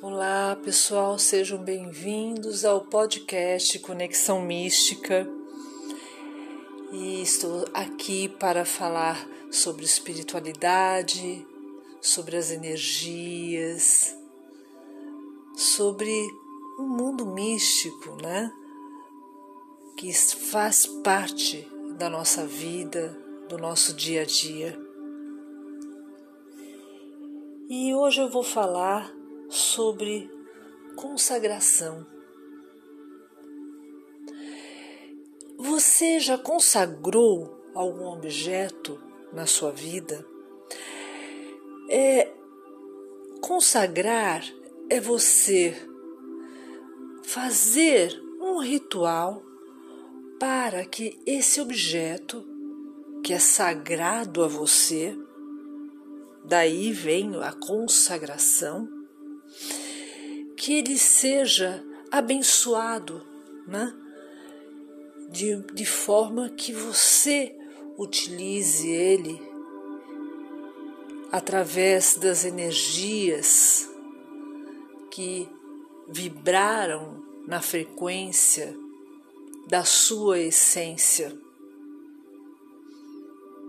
Olá, pessoal, sejam bem-vindos ao podcast Conexão Mística. E estou aqui para falar sobre espiritualidade, sobre as energias, sobre o um mundo místico, né? Que faz parte da nossa vida, do nosso dia a dia. E hoje eu vou falar sobre consagração. Você já consagrou algum objeto na sua vida? É, consagrar é você fazer um ritual para que esse objeto, que é sagrado a você, daí vem a consagração, que ele seja abençoado, né? De, de forma que você utilize ele através das energias que vibraram na frequência da sua essência,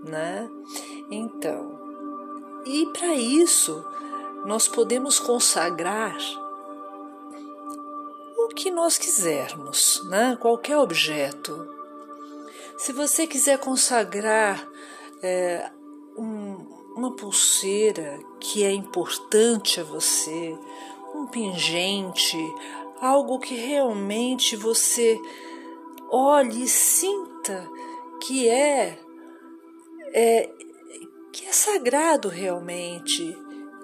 né? Então, e para isso nós podemos consagrar que nós quisermos, né? qualquer objeto. Se você quiser consagrar é, um, uma pulseira que é importante a você, um pingente, algo que realmente você olhe e sinta que é, é que é sagrado realmente,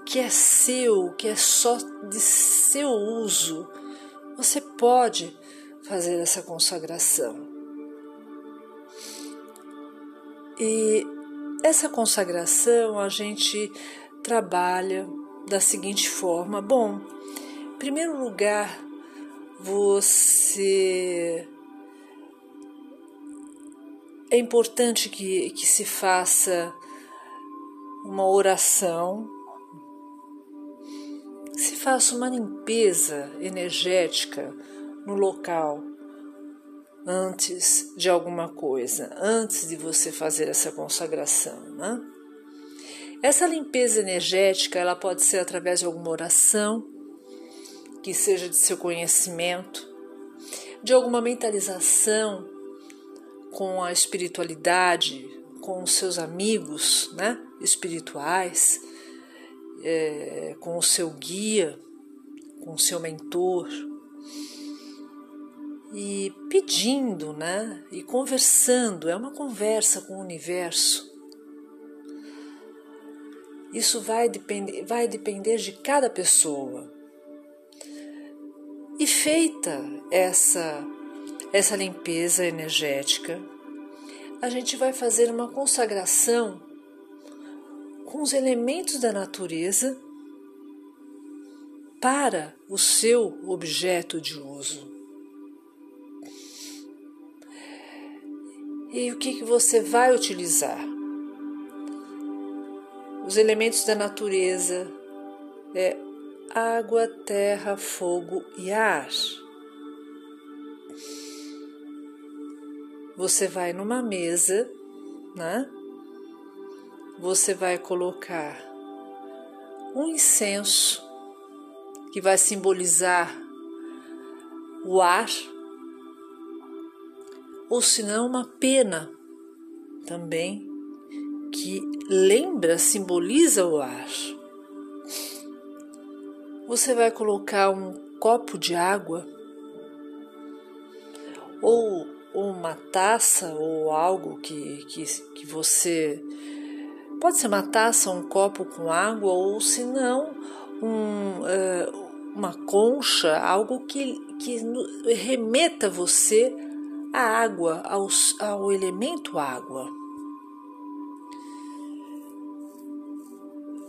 que é seu, que é só de seu uso, você pode fazer essa consagração. E essa consagração a gente trabalha da seguinte forma: bom, em primeiro lugar, você. É importante que, que se faça uma oração faça uma limpeza energética no local antes de alguma coisa, antes de você fazer essa consagração, né? Essa limpeza energética, ela pode ser através de alguma oração que seja de seu conhecimento, de alguma mentalização com a espiritualidade, com os seus amigos, né, espirituais é, com o seu guia, com o seu mentor, e pedindo, né? E conversando, é uma conversa com o universo. Isso vai depender, vai depender de cada pessoa. E feita essa essa limpeza energética, a gente vai fazer uma consagração os elementos da natureza para o seu objeto de uso. E o que, que você vai utilizar? Os elementos da natureza é água, terra, fogo e ar. Você vai numa mesa, né? Você vai colocar um incenso que vai simbolizar o ar, ou se não, uma pena também que lembra, simboliza o ar. Você vai colocar um copo de água ou, uma taça ou algo que, que, que você Pode ser uma taça, um copo com água ou, se não, um, uh, uma concha, algo que, que remeta você à água, ao, ao elemento água.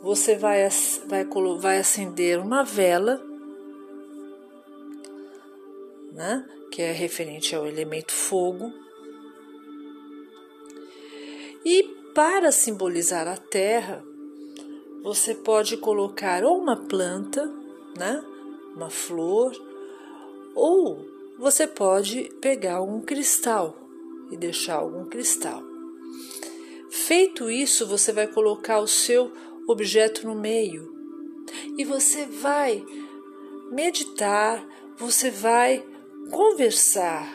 Você vai, vai, vai acender uma vela, né, que é referente ao elemento fogo, e para simbolizar a terra, você pode colocar ou uma planta, né? uma flor, ou você pode pegar um cristal e deixar algum cristal. Feito isso, você vai colocar o seu objeto no meio e você vai meditar, você vai conversar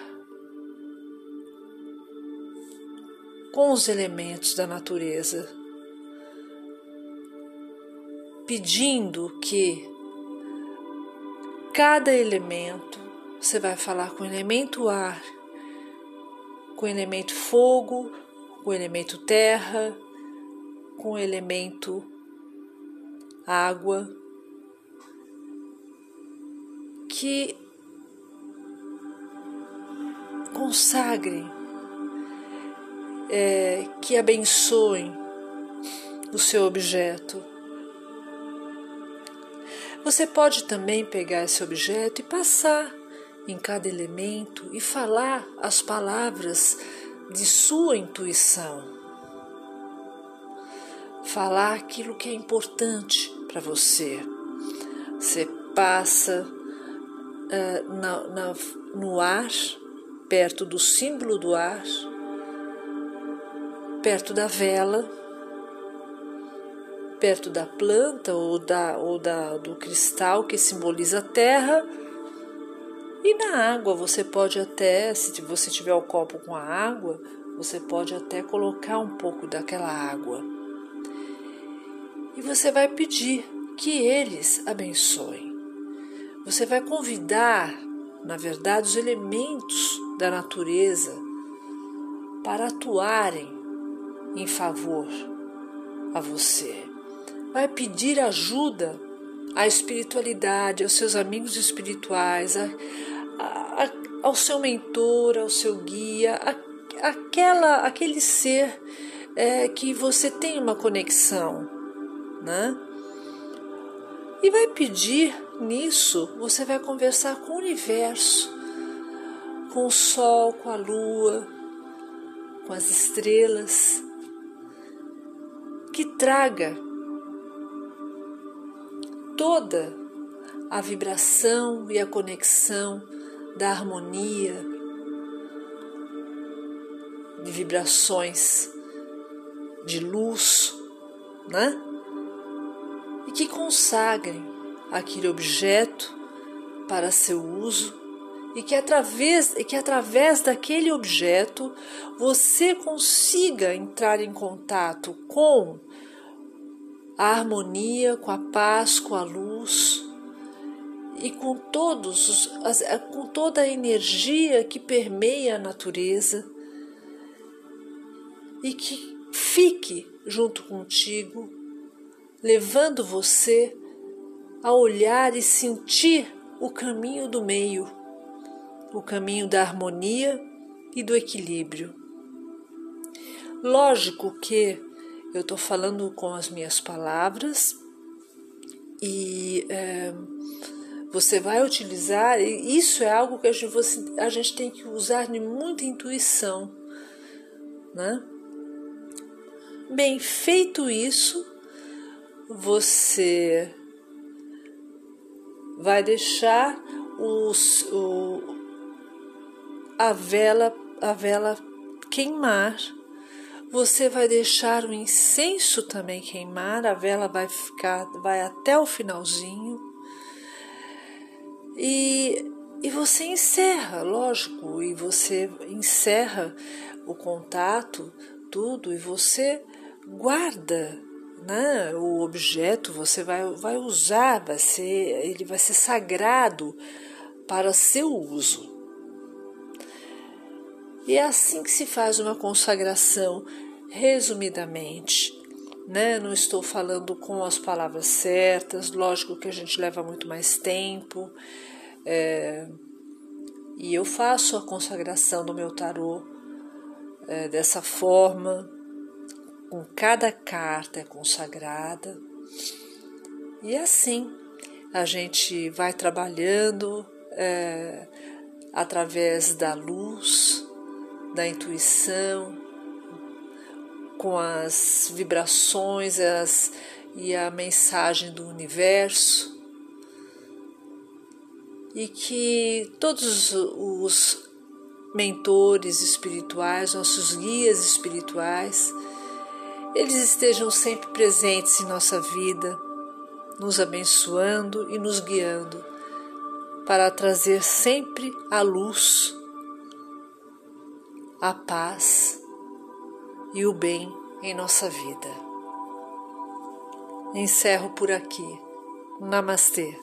com os elementos da natureza, pedindo que cada elemento, você vai falar com o elemento ar, com o elemento fogo, com o elemento terra, com o elemento água, que consagrem, é, que abençoem o seu objeto. Você pode também pegar esse objeto e passar em cada elemento e falar as palavras de sua intuição. Falar aquilo que é importante para você. Você passa uh, na, na, no ar, perto do símbolo do ar, perto da vela, perto da planta ou, da, ou da, do cristal que simboliza a terra. E na água você pode até, se você tiver o copo com a água, você pode até colocar um pouco daquela água. E você vai pedir que eles abençoem. Você vai convidar, na verdade, os elementos da natureza para atuarem em favor a você. Vai pedir ajuda à espiritualidade, aos seus amigos espirituais, a, a, a, ao seu mentor, ao seu guia, aquela, aquele ser é, que você tem uma conexão, né? E vai pedir nisso, você vai conversar com o universo, com o sol, com a lua, com as estrelas, que traga toda a vibração e a conexão da harmonia, de vibrações de luz, né? E que consagrem aquele objeto para seu uso e que através, e que através daquele objeto você consiga entrar em contato com a harmonia, com a paz, com a luz e com todos os, com toda a energia que permeia a natureza e que fique junto contigo, levando você a olhar e sentir o caminho do meio, o caminho da harmonia e do equilíbrio. Lógico que eu estou falando com as minhas palavras e é, você vai utilizar, isso é algo que a gente, a gente tem que usar de muita intuição, né? Bem, feito isso, você vai deixar os, o, a vela a vela queimar. Você vai deixar o incenso também queimar, a vela vai ficar vai até o finalzinho. E e você encerra, lógico, e você encerra o contato, tudo, e você guarda né, o objeto, você vai, vai usar, vai ser, ele vai ser sagrado para seu uso. E é assim que se faz uma consagração, resumidamente. Né? Não estou falando com as palavras certas, lógico que a gente leva muito mais tempo. É, e eu faço a consagração do meu tarô é, dessa forma, com cada carta é consagrada. E assim a gente vai trabalhando é, através da luz, da intuição, com as vibrações as, e a mensagem do universo. e que todos os mentores espirituais, nossos guias espirituais, eles estejam sempre presentes em nossa vida, nos abençoando e nos guiando para trazer sempre a luz, a paz e o bem em nossa vida. Encerro por aqui. Namastê.